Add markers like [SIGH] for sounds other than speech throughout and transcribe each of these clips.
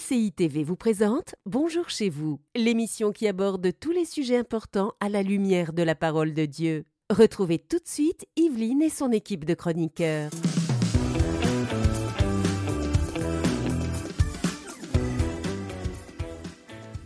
MCI TV vous présente Bonjour chez vous, l'émission qui aborde tous les sujets importants à la lumière de la parole de Dieu. Retrouvez tout de suite Yveline et son équipe de chroniqueurs.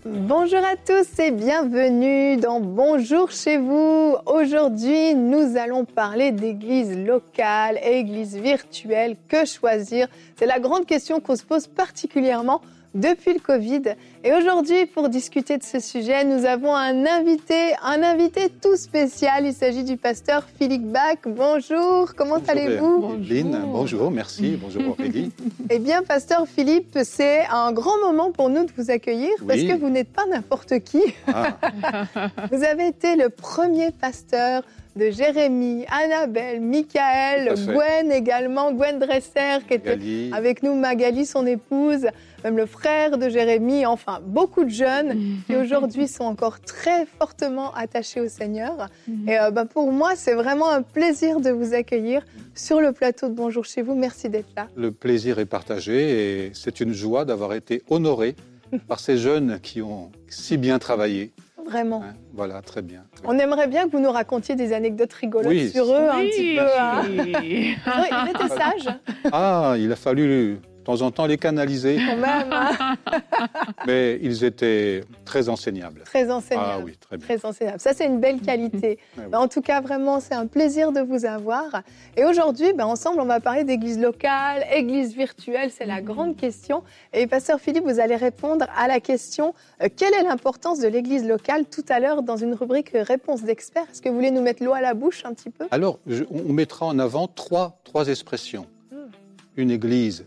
Bonjour à tous et bienvenue dans Bonjour chez vous. Aujourd'hui, nous allons parler d'église locale église virtuelle. Que choisir? C'est la grande question qu'on se pose particulièrement depuis le Covid. Et aujourd'hui, pour discuter de ce sujet, nous avons un invité, un invité tout spécial. Il s'agit du pasteur Philippe Bach. Bonjour, comment allez-vous Bonjour. bonjour, merci. Bonjour [LAUGHS] Aurélie. eh bien, pasteur Philippe, c'est un grand moment pour nous de vous accueillir parce que vous n'êtes pas n'importe qui. Ah. [LAUGHS] vous avez été le premier pasteur de Jérémie, Annabelle, Michael, Gwen également, Gwen Dresser qui était avec nous, Magali, son épouse, même le frère de Jérémie, enfin beaucoup de jeunes [LAUGHS] qui aujourd'hui sont encore très fortement attachés au Seigneur. Mhm. Et euh, bah, pour moi, c'est vraiment un plaisir de vous accueillir sur le plateau de Bonjour chez vous. Merci d'être là. Le plaisir est partagé et c'est une joie d'avoir été honoré [LAUGHS] par ces jeunes qui ont si bien travaillé Vraiment. Hein, voilà, très bien. On aimerait bien que vous nous racontiez des anecdotes rigolotes sur eux un petit peu. Hein. Oui. Ils étaient sages. Ah, il a fallu de temps en temps les canaliser. Quand même. Hein. [LAUGHS] Mais ils étaient très enseignables. Très enseignables. Ah oui, très bien. Très enseignables. Ça, c'est une belle qualité. [LAUGHS] Ah en tout cas, vraiment, c'est un plaisir de vous avoir. Et aujourd'hui, ben, ensemble, on va parler d'église locale, église virtuelle. C'est la grande question. Et Pasteur Philippe, vous allez répondre à la question euh, quelle est l'importance de l'église locale tout à l'heure dans une rubrique réponse d'experts? Est-ce que vous voulez nous mettre l'eau à la bouche un petit peu? Alors, on mettra en avant trois, trois expressions. Hmm. Une église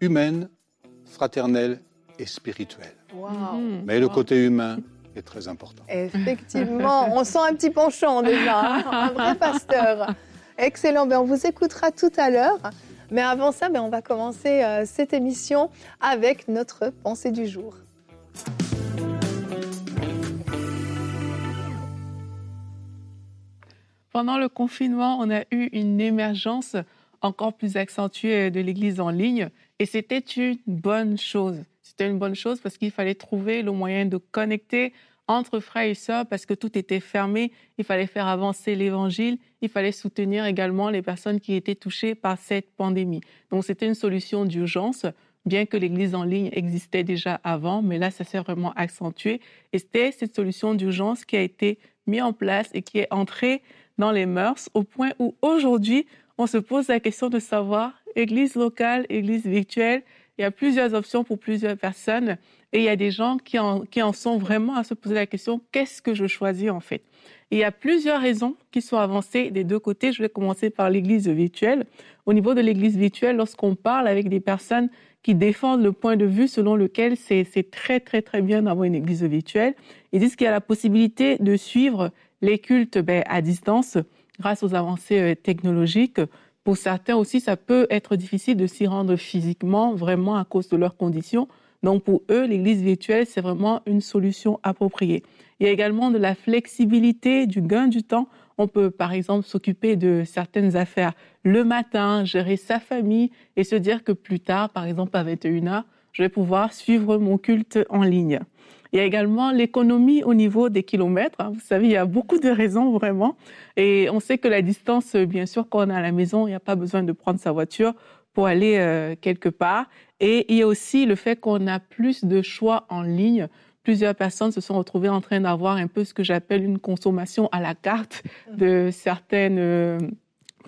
humaine, fraternelle et spirituelle. Mhm. Mais le côté humain est très important. Effectivement, on sent un petit penchant déjà, hein, un vrai pasteur. Excellent, ben, on vous écoutera tout à l'heure. Mais avant ça, ben, on va commencer euh, cette émission avec notre pensée du jour. Pendant le confinement, on a eu une émergence encore plus accentuée de l'Église en ligne et c'était une bonne chose. C'était une bonne chose parce qu'il fallait trouver le moyen de connecter entre frères et sœurs parce que tout était fermé. Il fallait faire avancer l'évangile. Il fallait soutenir également les personnes qui étaient touchées par cette pandémie. Donc c'était une solution d'urgence, bien que l'église en ligne existait déjà avant, mais là ça s'est vraiment accentué. Et c'était cette solution d'urgence qui a été mise en place et qui est entrée dans les mœurs au point où aujourd'hui on se pose la question de savoir église locale, église virtuelle. Il y a plusieurs options pour plusieurs personnes et il y a des gens qui en, sont vraiment à se poser la question qu'est-ce que je choisis en fait? Il y a plusieurs raisons qui sont avancées des deux côtés. Je vais commencer par l'église virtuelle. Au niveau de l'église virtuelle, lorsqu'on parle avec des personnes qui défendent le point de vue selon lequel c'est très très très bien d'avoir une église virtuelle, ils disent qu'il y a la possibilité de suivre les cultes ben, à distance grâce aux avancées euh, technologiques. Pour certains aussi, ça peut être difficile de s'y rendre physiquement, vraiment à cause de leurs conditions. Donc pour eux, l'église virtuelle, c'est vraiment une solution appropriée. Il y a également de la flexibilité, du gain du temps. On peut par exemple s'occuper de certaines affaires le matin, gérer sa famille et se dire que plus tard, par exemple à 21h, je vais pouvoir suivre mon culte en ligne. Il y a également l'économie au niveau des kilomètres. Vous savez, il y a beaucoup de raisons vraiment. Et on sait que la distance, bien sûr, quand on est à la maison, il n'y a pas besoin de prendre sa voiture pour aller euh, quelque part. Et il y a aussi le fait qu'on a plus de choix en ligne. Plusieurs personnes se sont retrouvées en train d'avoir un peu ce que j'appelle une consommation à la carte de certaines euh,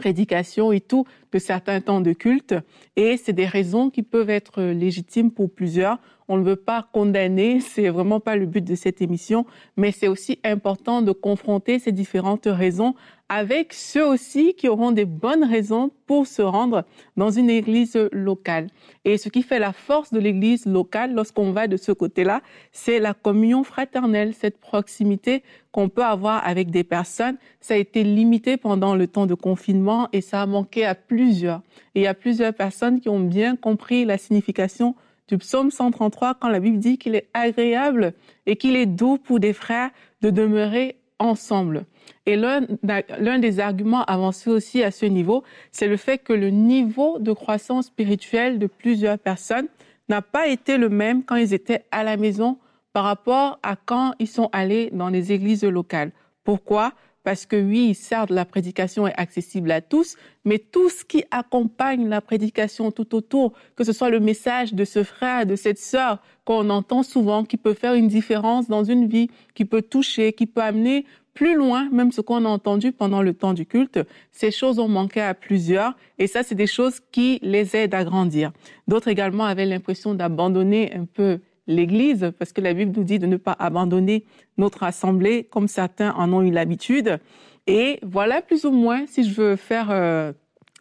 prédications et tout, de certains temps de culte. Et c'est des raisons qui peuvent être légitimes pour plusieurs. On ne veut pas condamner, [LAUGHS] c'est vraiment pas le but de cette émission, mais c'est aussi important de confronter ces différentes raisons avec ceux aussi qui auront des bonnes raisons pour se rendre dans une église locale. Et ce qui fait la force de l'église locale lorsqu'on va de ce côté-là, c'est la communion fraternelle, cette proximité qu'on peut avoir avec des personnes. Ça a été limité pendant le temps de confinement et ça a manqué à plusieurs. Et il y a plusieurs personnes qui ont bien compris la signification du psaume 133 quand la Bible dit qu'il est agréable et qu'il est doux pour des frères de demeurer ensemble. Et l'un des arguments avancés aussi à ce niveau, c'est le fait que le niveau de croissance spirituelle de plusieurs personnes n'a pas été le même quand ils étaient à la maison par rapport à quand ils sont allés dans les églises locales. Pourquoi? Parce que oui, certes, la prédication est accessible à tous, mais tout ce qui accompagne la prédication tout autour, que ce soit le message de ce frère, de cette sœur qu'on entend souvent, qui peut faire une différence dans une vie, qui peut toucher, qui peut amener plus loin, même ce qu'on a entendu pendant le temps du culte, ces choses ont manqué à plusieurs et ça, c'est des choses qui les aident à grandir. D'autres également avaient l'impression d'abandonner un peu l'Église parce que la Bible nous dit de ne pas abandonner notre assemblée comme certains en ont eu l'habitude. Et voilà plus ou moins, si je veux faire euh,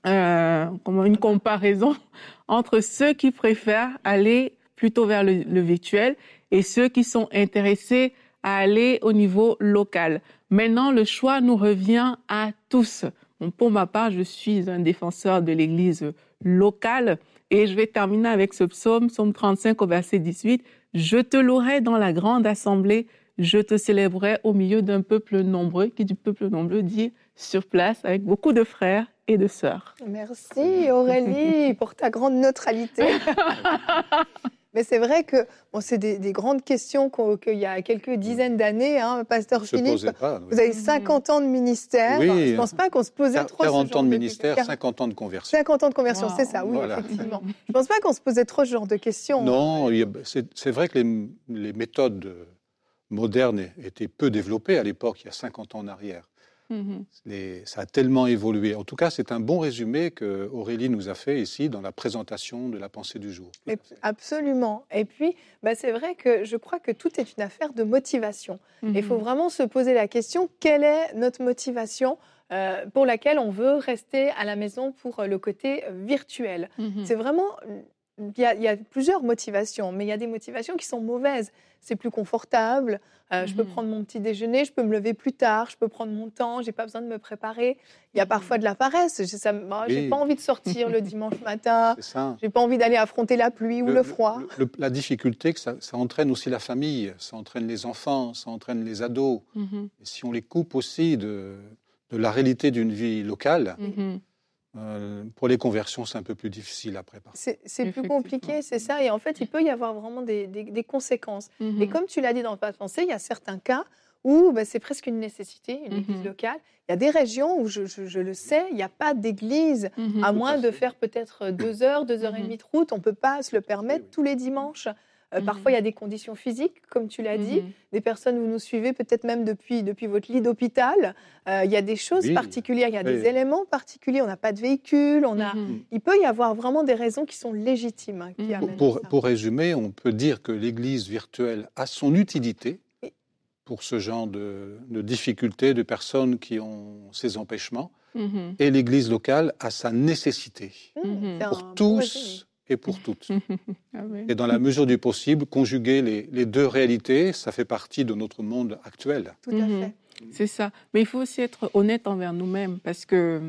euh, une comparaison [LAUGHS] entre ceux qui préfèrent aller plutôt vers le, le virtuel et ceux qui sont intéressés à aller au niveau local. Maintenant, le choix nous revient à tous. pour ma part, je suis un défenseur de l'Église locale et je vais terminer avec ce psaume, psaume 35 au verset 18. Je te louerai dans la grande assemblée, je te célébrerai au milieu d'un peuple nombreux, qui du peuple nombreux dit sur place avec beaucoup de frères et de sœurs. Merci Aurélie pour ta grande neutralité. [LAUGHS] Mais c'est vrai que bon, c'est des, grandes questions qu'il y a quelques dizaines d'années, hein, Pasteur Philippe. Vous avez 50 ans de ministère. je ne pense pas qu'on se posait trop 40 ans de, ministère, 50 ans de conversion. 50 ans de conversion, c'est ça, oui, effectivement. Je ne pense pas qu'on se posait trop ce genre de questions. Non, c'est vrai que les, les méthodes modernes étaient peu développées à l'époque, il y a 50 ans en arrière. Mhm. ça a tellement évolué. En tout cas, c'est un bon résumé que Aurélie nous a fait ici dans la présentation de la pensée du jour. absolument. Et puis, bah, c'est vrai que je crois que tout est une affaire de motivation. Il faut mhm. vraiment se poser la question quelle est notre motivation euh, pour laquelle on veut rester à la maison pour le côté virtuel? Mhm. C'est vraiment il y, a, plusieurs motivations, mais il y a des motivations qui sont mauvaises. C'est plus confortable, euh, je peux mhm. prendre mon petit déjeuner, je peux me lever plus tard, je peux prendre mon temps, j'ai pas besoin de me préparer. Il y a parfois de la paresse. J'ai pas envie de sortir le dimanche [LAUGHS] matin. J'ai pas envie d'aller affronter la pluie ou le froid. la difficulté, que ça, entraîne aussi la famille, ça entraîne les enfants, ça entraîne les ados. Mhm. Et si on les coupe aussi de, de la réalité d'une vie locale. Mhm. Euh, pour les conversions, c'est un peu plus difficile à préparer. C'est plus compliqué, c'est ça. Et en fait, il peut y avoir vraiment des, conséquences. Et mhm. comme tu l'as dit dans le pas pensée, il y a certains cas où ben, c'est presque une nécessité, une église mhm. locale. Il y a des régions où, je, le sais, il n'y a pas d'église, mhm. à moins de faire peut-être deux heures, deux heures et demie de route. On ne peut pas se le permettre tous les dimanches. Euh, mhm. Parfois, il y a des conditions physiques, comme tu l'as dit. Mhm. Des personnes, vous nous suivez peut-être même depuis, depuis votre lit d'hôpital. Euh, il y a des choses particulières, il y a des éléments particuliers. On n'a pas de véhicule. On a... Mhm. Il peut y avoir vraiment des raisons qui sont légitimes. Hein, qui pour, pour, résumer, on peut dire que l'Église virtuelle a son utilité pour ce genre de, de difficultés, de personnes qui ont ces empêchements. Et l'Église locale a sa nécessité pour tous et pour toutes. [LAUGHS] Ah et dans la mesure du possible, conjuguer les, deux réalités, ça fait partie de notre monde actuel. Tout à fait. C'est ça. Mais il faut aussi être honnête envers nous-mêmes parce que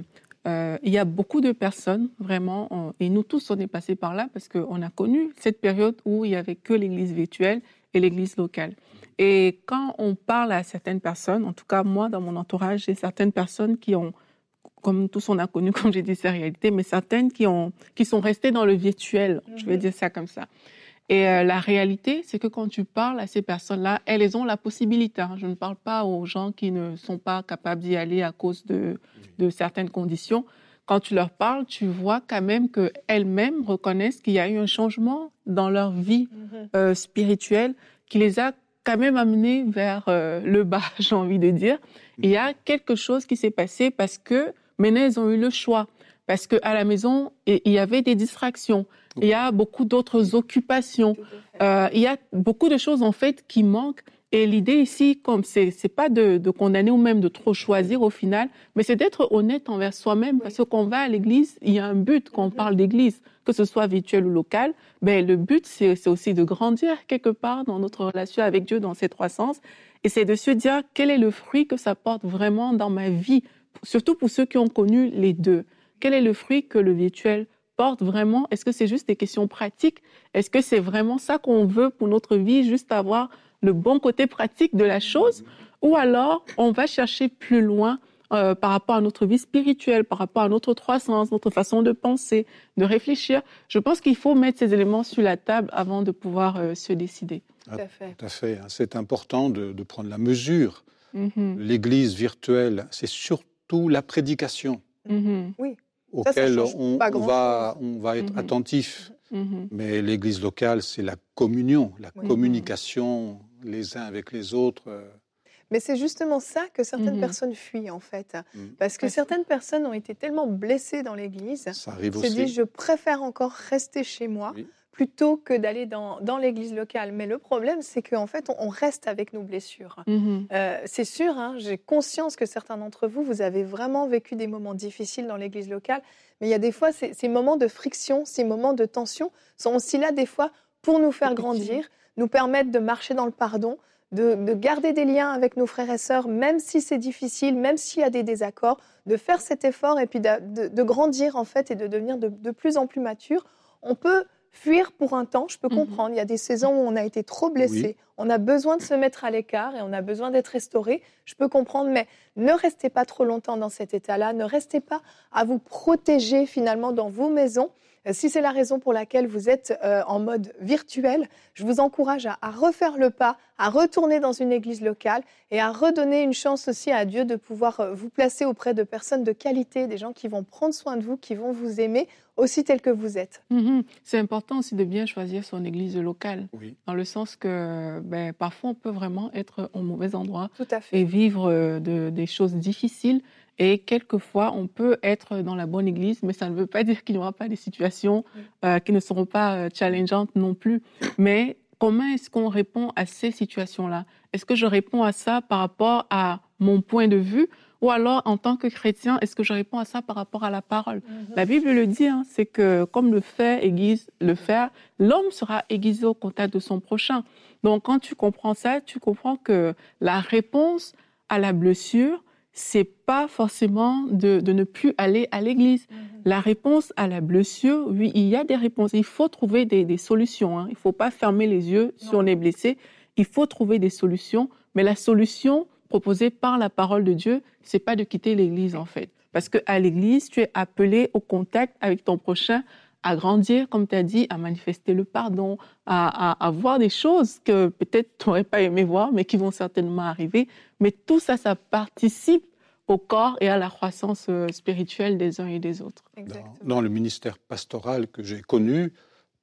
euh, il y a beaucoup de personnes, vraiment, et nous tous, on est passés par là parce qu'on a connu cette période où il n'y avait que l'église virtuelle et l'église locale. Et quand on parle à certaines personnes, en tout cas moi, dans mon entourage, j'ai certaines personnes qui ont comme tous on a connu, [LAUGHS] comme j'ai dit, ces réalités, mais certaines qui, ont, qui sont restées dans le virtuel, je vais mhm. dire ça comme ça. Et euh, la réalité, c'est que quand tu parles à ces personnes-là, elles ont la possibilité. Hein. je ne parle pas aux gens qui ne sont pas capables d'y aller à cause de, de, certaines conditions. Quand tu leur parles, tu vois quand même qu'elles-mêmes reconnaissent qu'il y a eu un changement dans leur vie mhm. euh, spirituelle qui les a quand même amenées vers euh, le bas, [LAUGHS] j'ai envie de dire. Il y a quelque chose qui s'est passé parce que Maintenant, elles ont eu le choix parce qu'à la maison, il y avait des distractions. Il y a beaucoup d'autres occupations. Euh, il y a beaucoup de choses en fait qui manquent. Et l'idée ici, comme c'est, c'est pas de, condamner ou même de trop choisir au final, mais c'est d'être honnête envers soi-même. Parce que quand on va à l'église, il y a un but quand on parle d'église, que ce soit virtuel ou local. Ben, le but, c'est, c'est aussi de grandir quelque part dans notre relation avec Dieu dans ces trois sens. Et c'est de se dire quel est le fruit que ça porte vraiment dans ma vie? Surtout pour ceux qui ont connu les deux. Quel est le fruit que le virtuel porte vraiment? Est-ce que c'est juste des questions pratiques? Est-ce que c'est vraiment ça qu'on veut pour notre vie, juste avoir le bon côté pratique de la chose? Ou alors on va chercher plus loin euh, par rapport à notre vie spirituelle, par rapport à notre croissance, notre façon de penser, de réfléchir? Je pense qu'il faut mettre ces éléments sur la table avant de pouvoir euh, se décider. Tout à fait. Tout à fait. C'est important de, prendre la mesure. Mm-hmm. L'Église virtuelle, c'est surtout la prédication. Mm-hmm. Oui. Auquel on, va, on va être mm-hmm. attentif. Mais l'Église locale, c'est la communion, la communication les uns avec les autres. Euh, mais c'est justement ça que certaines mhm. personnes fuient en fait, mhm. parce que certaines personnes ont été tellement blessées dans l'Église, ça arrive aussi. dit je préfère encore rester chez moi plutôt que d'aller dans, dans l'Église locale. Mais le problème, c'est qu'en fait, on, reste avec nos blessures. Mhm. Euh, c'est sûr, hein, j'ai conscience que certains d'entre vous, vous avez vraiment vécu des moments difficiles dans l'Église locale, mais il y a des fois, ces, ces moments de friction, ces moments de tension sont aussi là des fois pour nous faire grandir, nous permettre de marcher dans le pardon, de, garder des liens avec nos frères et sœurs, même si c'est difficile, même s'il y a des désaccords, de faire cet effort et puis de, grandir en fait et de devenir de, plus en plus mature. On peut fuir pour un temps, je peux mhm. comprendre. Il y a des saisons où on a été trop blessé, on a besoin de se mettre à l'écart et on a besoin d'être restauré. Je peux comprendre, mais ne restez pas trop longtemps dans cet état-là, ne restez pas à vous protéger finalement dans vos maisons. Euh, si c'est la raison pour laquelle vous êtes euh, en mode virtuel, je vous encourage à, refaire le pas, à retourner dans une église locale et à redonner une chance aussi à Dieu de pouvoir euh, vous placer auprès de personnes de qualité, des gens qui vont prendre soin de vous, qui vont vous aimer aussi tel que vous êtes. Mm-hmm. C'est important aussi de bien choisir son église locale, dans le sens que ben, parfois on peut vraiment être au mauvais endroit et vivre des choses difficiles. Et quelquefois, on peut être dans la bonne église, mais ça ne veut pas [LAUGHS] dire qu'il n'y aura pas des situations euh, qui ne seront pas euh, challengeantes non plus. Mais comment est-ce qu'on répond à ces situations-là? Est-ce que je réponds à ça par rapport à mon point de vue? Ou alors, en tant que chrétien, est-ce que je réponds à ça par rapport à la parole? Mm-hmm. La Bible le dit, hein, c'est que comme le fait aiguise le fer, l'homme sera aiguisé au contact de son prochain. Donc, quand tu comprends ça, tu comprends que la réponse à la blessure, c'est pas forcément de, ne plus aller à l'église. Mhm. La réponse à la blessure, oui, il y a des réponses. Il faut trouver des, solutions. Hein. Il ne faut pas fermer les yeux si on est blessé. Il faut trouver des solutions. Mais la solution proposée par la parole de Dieu, c'est pas de quitter l'église en fait. Parce qu'à l'église, tu es appelé au contact avec ton prochain à grandir, comme tu as dit, à manifester le pardon, à, voir des choses que peut-être [LAUGHS] tu n'aurais pas aimé voir, mais qui vont certainement arriver. Mais tout ça, ça participe au corps et à la croissance euh, spirituelle des uns et des autres. Dans, le ministère pastoral que j'ai connu,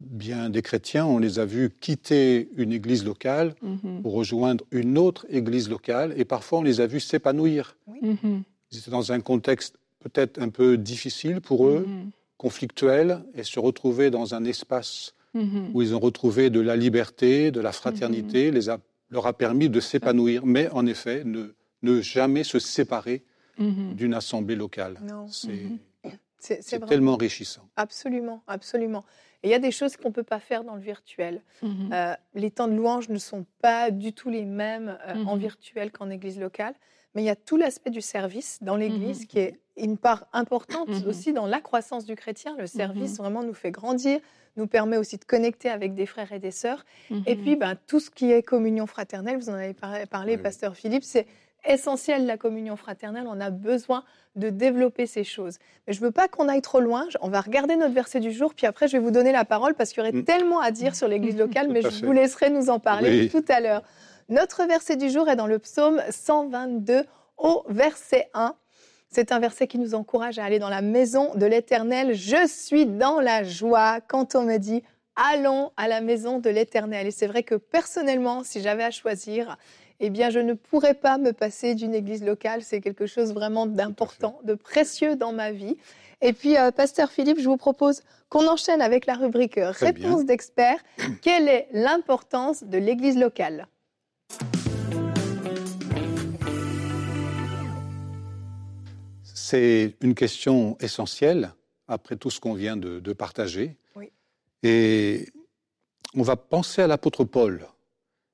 bien des chrétiens, on les a vus quitter une église locale mhm. pour rejoindre une autre église locale, et parfois on les a vus s'épanouir. Mhm. Ils étaient dans un contexte peut-être un peu difficile pour eux, mhm conflictuels et se retrouver dans un espace mhm. où ils ont retrouvé de la liberté, de la fraternité, mhm. les a, leur a permis de s'épanouir, mais en effet, ne, ne jamais se séparer mhm. d'une assemblée locale. C'est tellement enrichissant. Absolument, absolument. Et il y a des choses qu'on ne peut pas faire dans le virtuel. Euh, les temps de louange ne sont pas du tout les mêmes euh, en virtuel qu'en église locale mais il y a tout l'aspect du service dans l'Église mmh qui est une part importante mmh aussi dans la croissance du chrétien. Le service mmh vraiment nous fait grandir, nous permet aussi de connecter avec des frères et des sœurs. Et puis, ben, tout ce qui est communion fraternelle, vous en avez parlé, Pasteur Philippe, c'est essentiel la communion fraternelle. On a besoin de développer ces choses. Mais je ne veux pas qu'on aille trop loin. On va regarder notre verset du jour, puis après, je vais vous donner la parole parce qu'il y aurait tellement à dire sur l'Église locale, [LAUGHS] mais je vous laisserai nous en parler tout à l'heure. Notre verset du jour est dans le psaume 122 au verset 1. C'est un verset qui nous encourage à aller dans la maison de l'Éternel. Je suis dans la joie quand on me dit allons à la maison de l'Éternel. Et c'est vrai que personnellement, si j'avais à choisir, eh bien, je ne pourrais pas me passer d'une église locale. C'est quelque chose vraiment d'important, de précieux dans ma vie. Et puis, euh, Pasteur Philippe, je vous propose qu'on enchaîne avec la rubrique Réponse d'experts. Quelle est l'importance de l'église locale? C'est une question essentielle après tout ce qu'on vient de, partager. Et on va penser à l'apôtre Paul.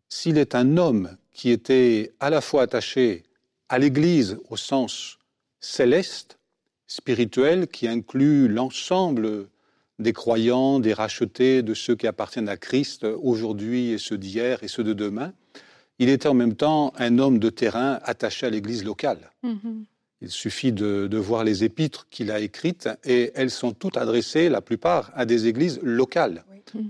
S'il est un homme qui était à la fois attaché à l'Église au sens céleste, spirituel, qui inclut l'ensemble des croyants, des rachetés, de ceux qui appartiennent à Christ aujourd'hui et ceux d'hier et ceux de demain, il était en même temps un homme de terrain attaché à l'Église locale. Mm-hmm. Il suffit de, de voir les épîtres qu'il a écrites et elles sont toutes adressées, la plupart, à des églises locales,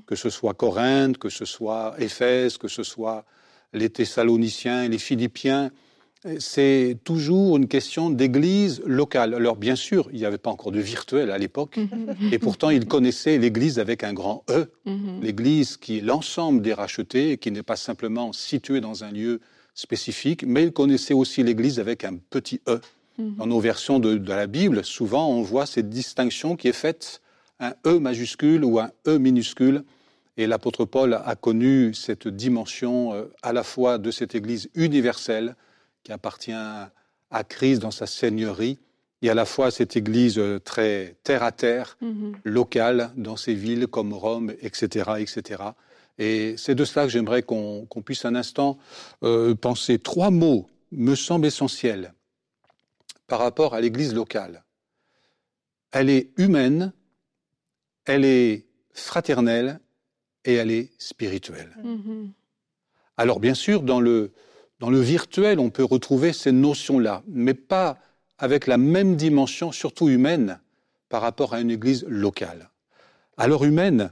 que ce soit Corinthe, que ce soit Éphèse, que ce soit les Thessaloniciens, les Philippiens c'est toujours une question d'église locale. Alors bien sûr, il n'y avait pas encore de virtuel à l'époque, et pourtant il connaissait l'église avec un grand E, mhm. l'église qui est l'ensemble des rachetés, et qui n'est pas simplement située dans un lieu spécifique, mais il connaissait aussi l'église avec un petit E. Mhm. Dans nos versions de, la Bible, souvent on voit cette distinction qui est faite, un E majuscule ou un E minuscule, et l'apôtre Paul a connu cette dimension euh, à la fois de cette église universelle, qui appartient à Christ dans sa seigneurie, et à la fois cette église très terre à terre, mhm. locale, dans ces villes comme Rome, etc. etc. Et c'est de cela que j'aimerais qu'on puisse un instant euh, penser. Trois mots me semblent essentiels par rapport à l'église locale. Elle est humaine, elle est fraternelle et elle est spirituelle. Mhm. Alors bien sûr, dans le, dans le virtuel, on peut retrouver ces notions-là, mais pas avec la même dimension, surtout humaine, par rapport à une église locale. Alors humaine,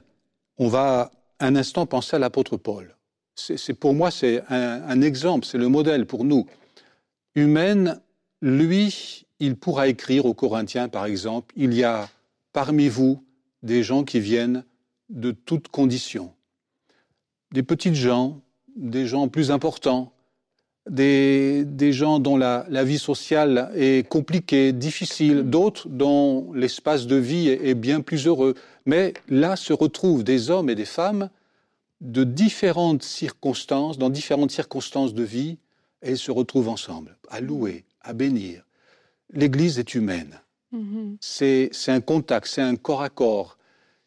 on va un instant penser à l'apôtre Paul. C'est pour moi c'est un, exemple, c'est le modèle pour nous. Humaine, lui, il pourra écrire aux Corinthiens, par exemple, il y a parmi vous des gens qui viennent de toutes conditions, des petites gens, des gens plus importants, des, gens dont la, vie sociale est compliquée, difficile, d'autres dont l'espace de vie est, bien plus heureux. Mais là se retrouvent des hommes et des femmes de différentes circonstances, dans différentes circonstances de vie, et se retrouvent ensemble, à louer, à bénir. L'Église est humaine. Mm-hmm. C'est un contact, c'est un corps à corps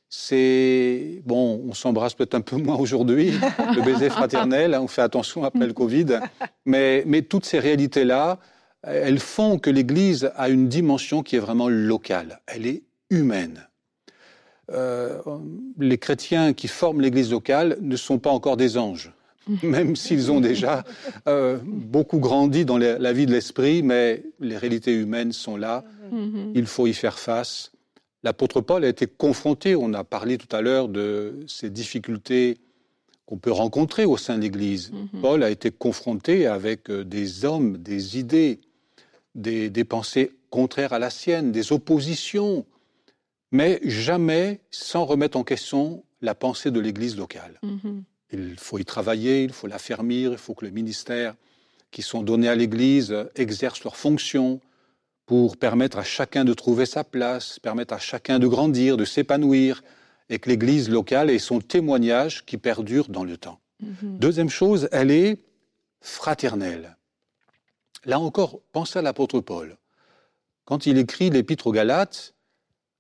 c'est bon, on s'embrasse peut-être un peu [LAUGHS] moins aujourd'hui, le baiser fraternel, hein, on fait attention après le Covid, mais, mais toutes ces réalités-là, elles font que l'Église a une dimension qui est vraiment locale, elle est humaine. Euh, les chrétiens qui forment l'Église locale ne sont pas encore des anges, [LAUGHS] même s'ils ont déjà euh, beaucoup grandi dans la vie de l'esprit, mais les réalités humaines sont là, mm-hmm. il faut y faire face. L'apôtre Paul a été confronté, on a parlé tout à l'heure de ces difficultés qu'on peut rencontrer au sein de l'Église. Mhm. Paul a été confronté avec euh, des hommes, des idées, des, pensées contraires à la sienne, des oppositions, mais jamais sans remettre en question la pensée de l'Église locale. Mhm. Il faut y travailler, il faut l'affermir, il faut que les ministères qui sont donnés à l'Église exercent leurs fonctions, pour permettre à chacun de trouver sa place, permettre à chacun de grandir, de s'épanouir, et que l'Église locale ait son témoignage qui perdure dans le temps. Mhm. Deuxième chose, elle est fraternelle. Là encore, pensez à l'apôtre Paul. Quand il écrit l'épître aux Galates,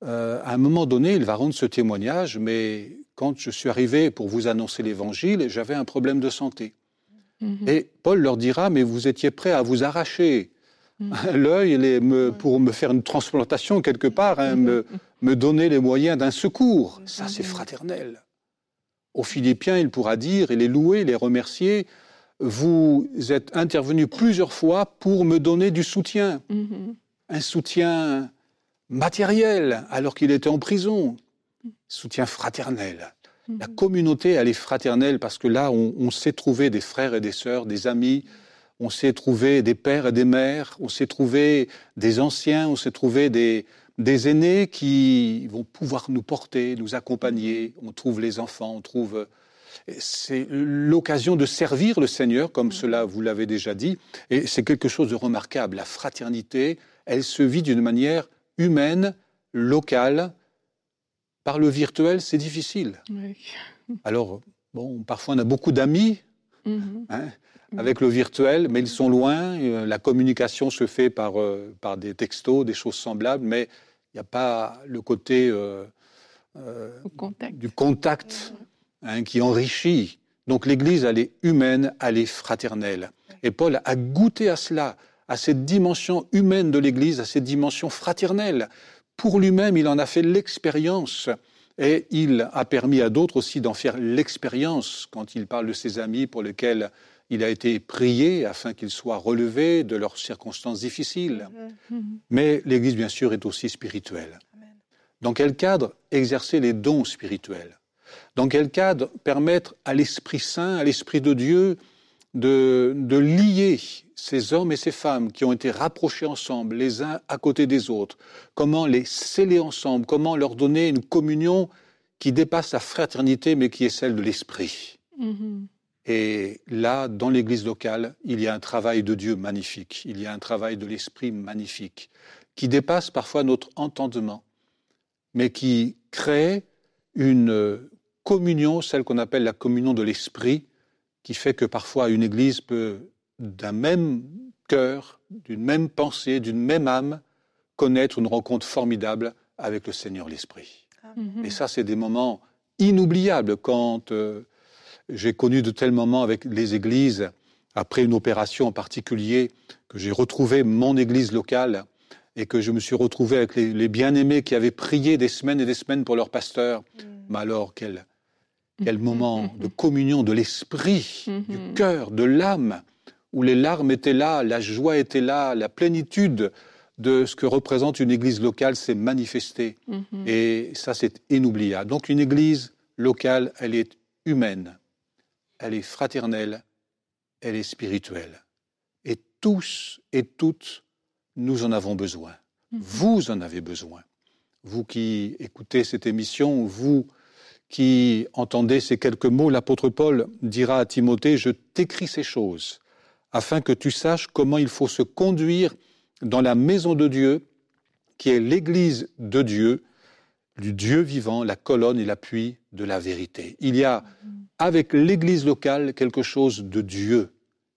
euh, à un moment donné, il va rendre ce témoignage, mais quand je suis arrivé pour vous annoncer l'Évangile, j'avais un problème de santé. Mhm. Et Paul leur dira, mais vous étiez prêt à vous arracher Mm. [LAUGHS] L'œil, pour me faire une transplantation quelque part, hein, me, me, donner les moyens d'un secours. Ça, c'est fraternel. Aux Philippiens, il pourra dire et les louer, les remercier. Vous êtes intervenu plusieurs fois pour me donner du soutien. Un soutien matériel alors qu'il était en prison. Soutien fraternel. La mm-hmm. communauté, elle est fraternelle parce que là, on, on sait trouver des frères et des sœurs, des amis, on s'est trouvé des pères et des mères, on s'est trouvé des anciens, on s'est trouvé des, des aînés qui vont pouvoir nous porter, nous accompagner. On trouve les enfants, on trouve. C'est l'occasion de servir le Seigneur, comme cela vous l'avez déjà dit, et c'est quelque chose de remarquable. La fraternité, elle se vit d'une manière humaine, locale. Par le virtuel, c'est difficile. Alors, bon, parfois on a beaucoup d'amis, mm-hmm. hein, avec le virtuel, mais ils sont loin. Euh, la communication se fait par, euh, par des textos, des choses semblables, mais il n'y a pas le côté euh, du contact hein, qui enrichit. Donc l'Église, elle est humaine, elle est fraternelle. Et Paul a goûté à cela, à cette dimension humaine de l'Église, à cette dimension fraternelle. Pour lui-même, il en a fait l'expérience. Et il a permis à d'autres aussi d'en faire l'expérience quand il parle de ses amis pour lesquels il a été prié afin qu'ils soient relevés de leurs circonstances difficiles. Mm-hmm. Mais l'Église, bien sûr, est aussi spirituelle. Dans quel cadre exercer les dons spirituels? Dans quel cadre permettre à l'Esprit Saint, à l'Esprit de Dieu, de, de, lier ces hommes et ces femmes qui ont été rapprochés ensemble, les uns à côté des autres. Comment les sceller ensemble Comment leur donner une communion qui dépasse la fraternité, mais qui est celle de l'Esprit. Mm-hmm. Et là, dans l'Église locale, il y a un travail de Dieu magnifique, il y a un travail de l'Esprit magnifique, qui dépasse parfois notre entendement, mais qui crée une communion, celle qu'on appelle la communion de l'Esprit, qui fait que parfois une Église peut, d'un même cœur, d'une même pensée, d'une même âme, connaître une rencontre formidable avec le Seigneur l'Esprit. Et ça, c'est des moments inoubliables quand... Euh, j'ai connu de tels moments avec les églises, après une opération en particulier, que j'ai retrouvé mon église locale et que je me suis retrouvé avec les, bien-aimés qui avaient prié des semaines et des semaines pour leur pasteur. Mm. Mais alors, quel, quel moment de communion de l'esprit, du cœur, de l'âme, où les larmes étaient là, la joie était là, la plénitude de ce que représente une église locale s'est manifestée. Et ça, c'est inoubliable. Donc, une église locale, elle est humaine elle est fraternelle, elle est spirituelle. Et tous et toutes, nous en avons besoin. Mhm. Vous en avez besoin. Vous qui écoutez cette émission, vous qui entendez ces quelques mots, l'apôtre Paul dira à Timothée, je t'écris ces choses afin que tu saches comment il faut se conduire dans la maison de Dieu, qui est l'Église de Dieu, du Dieu vivant, la colonne et l'appui de la vérité. Il y a avec l'Église locale quelque chose de Dieu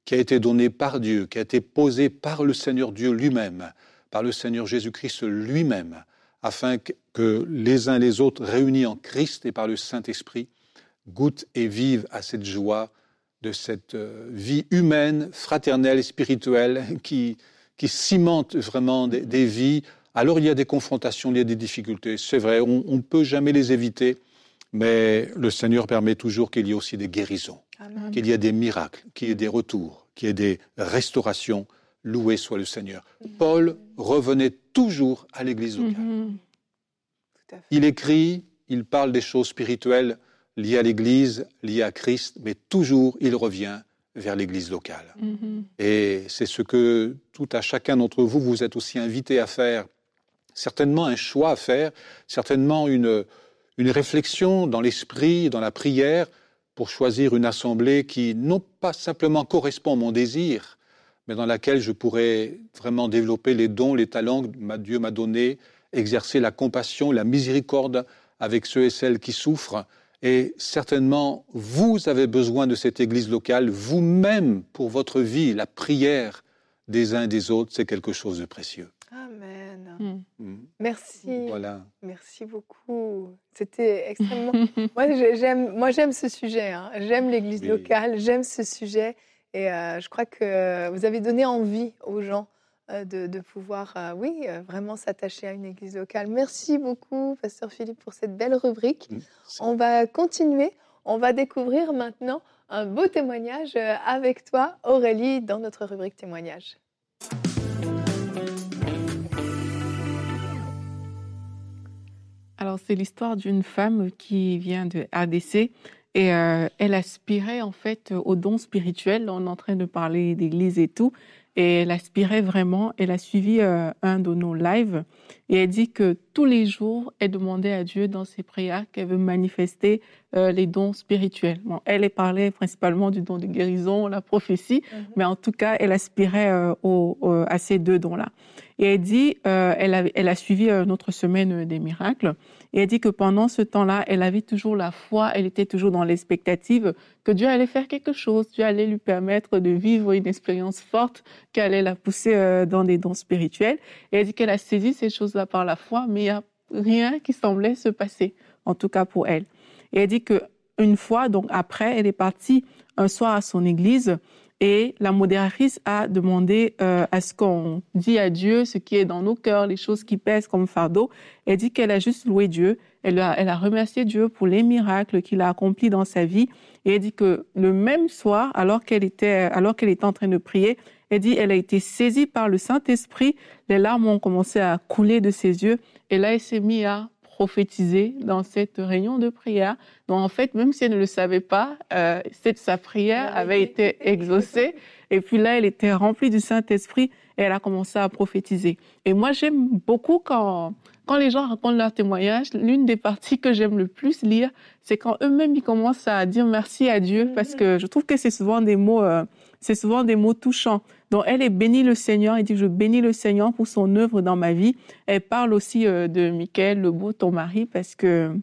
qui a été donné par Dieu, qui a été posé par le Seigneur Dieu lui-même, par le Seigneur Jésus-Christ lui-même, afin que les uns les autres, réunis en Christ et par le Saint-Esprit, goûtent et vivent à cette joie de cette euh, vie humaine, fraternelle et spirituelle qui, qui cimente vraiment des, vies. Alors il y a des confrontations, il y a des difficultés, c'est vrai, on ne peut jamais les éviter, mais le Seigneur permet toujours qu'il y ait aussi des guérisons, qu'il y ait des miracles, qu'il y ait des retours, qu'il y ait des restaurations. Loué soit le Seigneur. Paul revenait toujours à l'Église locale. Il écrit, il parle des choses spirituelles liées à l'Église, liées à Christ, mais toujours il revient vers l'Église locale. Mhm. Et c'est ce que tout à chacun d'entre vous, vous êtes aussi invité à faire. Certainement un choix à faire, certainement une, une réflexion dans l'esprit, dans la prière, pour choisir une assemblée qui non pas simplement correspond à mon désir, mais dans laquelle je pourrais vraiment développer les dons, les talents que Dieu m'a donnés, exercer la compassion, la miséricorde avec ceux et celles qui souffrent. Et certainement, vous avez besoin de cette Église locale, vous-même, pour votre vie. La prière des uns et des autres, c'est quelque chose de précieux. Mm. Mm. Merci. Voilà. Merci beaucoup. C'était extrêmement. [LAUGHS] moi, j'aime, moi, j'aime ce sujet. Hein. J'aime l'Église locale. J'aime ce sujet. Et euh, je crois que vous avez donné envie aux gens euh, de, pouvoir, euh, oui, vraiment s'attacher à une Église locale. Merci beaucoup, Pasteur Philippe, pour cette belle rubrique. On va continuer. On va découvrir maintenant un beau témoignage avec toi, Aurélie, dans notre rubrique témoignage. Alors, c'est l'histoire d'une femme qui vient de ADC et euh, elle aspirait en fait au don spirituel. On est en train de parler d'église et tout. Et elle aspirait vraiment. Elle a suivi euh, un de nos lives et elle dit que tous les jours, elle demandait à Dieu dans ses prières qu'elle veut manifester euh, les dons spirituels. Bon, elle parlé principalement du don de guérison, la prophétie, mhm. mais en tout cas, elle aspirait à ces deux dons-là. Et elle dit, euh, elle, a, elle a suivi euh, notre semaine des miracles. Et elle dit que pendant ce temps-là, elle avait toujours la foi, elle était toujours dans l'expectative que Dieu allait faire quelque chose, Dieu allait lui permettre de vivre une expérience forte qui allait la pousser euh, dans des dons spirituels. Et elle dit qu'elle a saisi ces choses-là par la foi, mais il n'y a rien qui semblait se passer, en tout cas pour elle. Et elle dit que une fois, donc après, elle est partie un soir à son église et la modératrice a demandé euh, à ce qu'on dit à Dieu ce qui est dans nos cœurs, les choses qui pèsent comme fardeau? Elle dit qu'elle a juste loué Dieu. elle a, elle a remercié Dieu pour les miracles qu'il a accomplis dans sa vie. Et elle dit que le même soir, alors qu'elle était, alors qu'elle en train de prier, elle dit, elle a été saisie par le Saint-Esprit. Les larmes ont commencé à couler de ses yeux. Et là, elle s'est mise à prophétiser dans cette réunion de prière. Donc, en fait, même si elle ne le savait pas, euh, sa prière avait été exaucée. Et puis là, elle était remplie du Saint-Esprit et elle a commencé à prophétiser. Et moi, j'aime beaucoup quand, quand les gens racontent leur témoignage, l'une des parties que j'aime le plus lire, c'est quand eux-mêmes ils commencent à dire merci à Dieu, parce que je trouve que c'est souvent des mots, euh, c'est souvent des mots touchants. Donc elle est bénie le Seigneur, elle dit je bénis le Seigneur pour son œuvre dans ma vie. Elle parle aussi euh, de Michael Lebeau, ton mari, parce que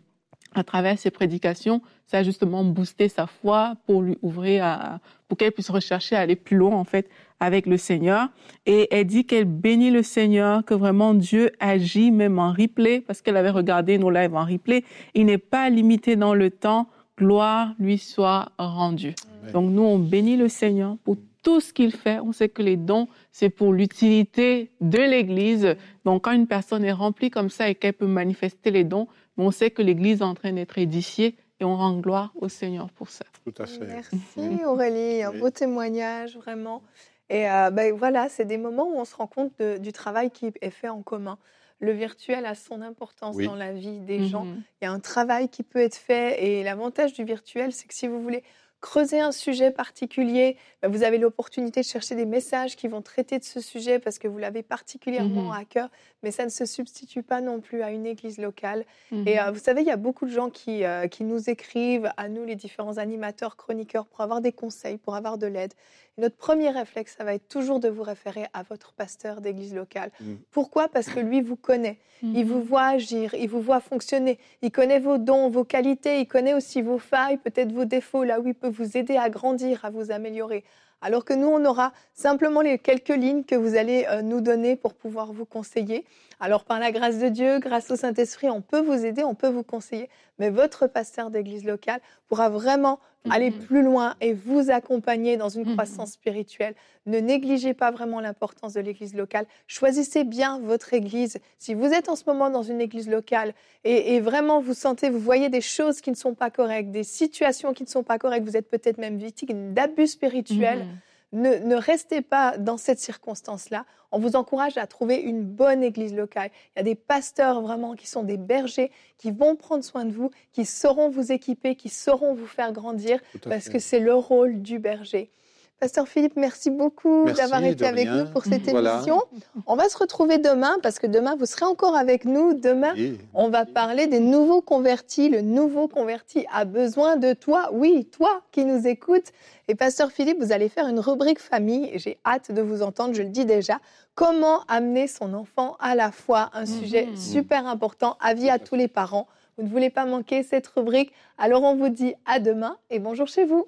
à travers ses prédications, ça a justement boosté sa foi pour lui ouvrir à, pour qu'elle puisse rechercher à aller plus loin en fait avec le Seigneur. Et elle dit qu'elle bénit le Seigneur, que vraiment Dieu agit même en replay parce qu'elle avait regardé nos lives en replay. Il n'est pas limité dans le temps. Gloire lui soit rendue. Donc nous on bénit le Seigneur pour tout ce qu'il fait. On sait que les dons, c'est pour l'utilité de l'Église. Donc quand une personne est remplie comme ça et qu'elle peut manifester les dons, on sait que l'Église est en train d'être édifiée et on rend gloire au Seigneur pour ça. Tout à fait. Merci Aurélie, un beau témoignage vraiment. Et euh, ben, voilà, c'est des moments où on se rend compte du travail qui est fait en commun. Le virtuel a son importance dans la vie des gens. Mhm. Il y a un travail qui peut être fait et l'avantage du virtuel, c'est que si vous voulez creuser un sujet particulier, ben, vous avez l'opportunité de chercher des messages qui vont traiter de ce sujet parce que vous l'avez particulièrement mhm. à cœur, mais ça ne se substitue pas non plus à une église locale. Et mhm. euh, vous savez, il y a beaucoup de gens qui, euh, qui nous écrivent, à nous les différents animateurs, chroniqueurs, pour avoir des conseils, pour avoir de l'aide. Notre premier réflexe, ça va être toujours de vous référer à votre pasteur d'église locale. Mm. Pourquoi? Parce que lui vous connaît. Il vous mm. voit agir, il vous voit fonctionner. Il connaît vos dons, vos qualités, il connaît aussi vos failles, peut-être vos défauts, là où il peut vous aider à grandir, à vous améliorer. Alors que nous, on aura simplement les quelques lignes que vous allez euh, nous donner pour pouvoir vous conseiller. Alors par la grâce de Dieu, grâce au Saint-Esprit, on peut vous aider, on peut vous conseiller, mais votre pasteur d'église locale pourra vraiment aller mhm. plus loin et vous accompagner dans une mhm. croissance spirituelle. Ne négligez pas vraiment l'importance de l'église locale. Choisissez bien votre église. Si vous êtes en ce moment dans une église locale et, vraiment vous sentez, vous voyez des choses qui ne sont pas correctes, des situations qui ne sont pas correctes, vous êtes peut-être même victime d'abus spirituels. Mhm ne, restez pas dans cette circonstance-là. On vous encourage à trouver une bonne église locale. Il y a des pasteurs vraiment qui sont des bergers, qui vont prendre soin de vous, qui sauront vous équiper, qui sauront vous faire grandir, parce que c'est le rôle du berger. Pasteur Philippe, merci beaucoup d'avoir été avec nous pour cette émission. On va se retrouver demain parce que demain, vous serez encore avec nous. Demain, on va parler des nouveaux convertis. Le nouveau converti a besoin de toi. Oui, toi qui nous écoutes. Et Pasteur Philippe, vous allez faire une rubrique famille. J'ai hâte de vous entendre, je le dis déjà. Comment amener son enfant à la foi? Un sujet mhm. super important, avis à tous les parents. Vous ne voulez pas manquer cette rubrique. Alors on vous dit à demain et bonjour chez vous.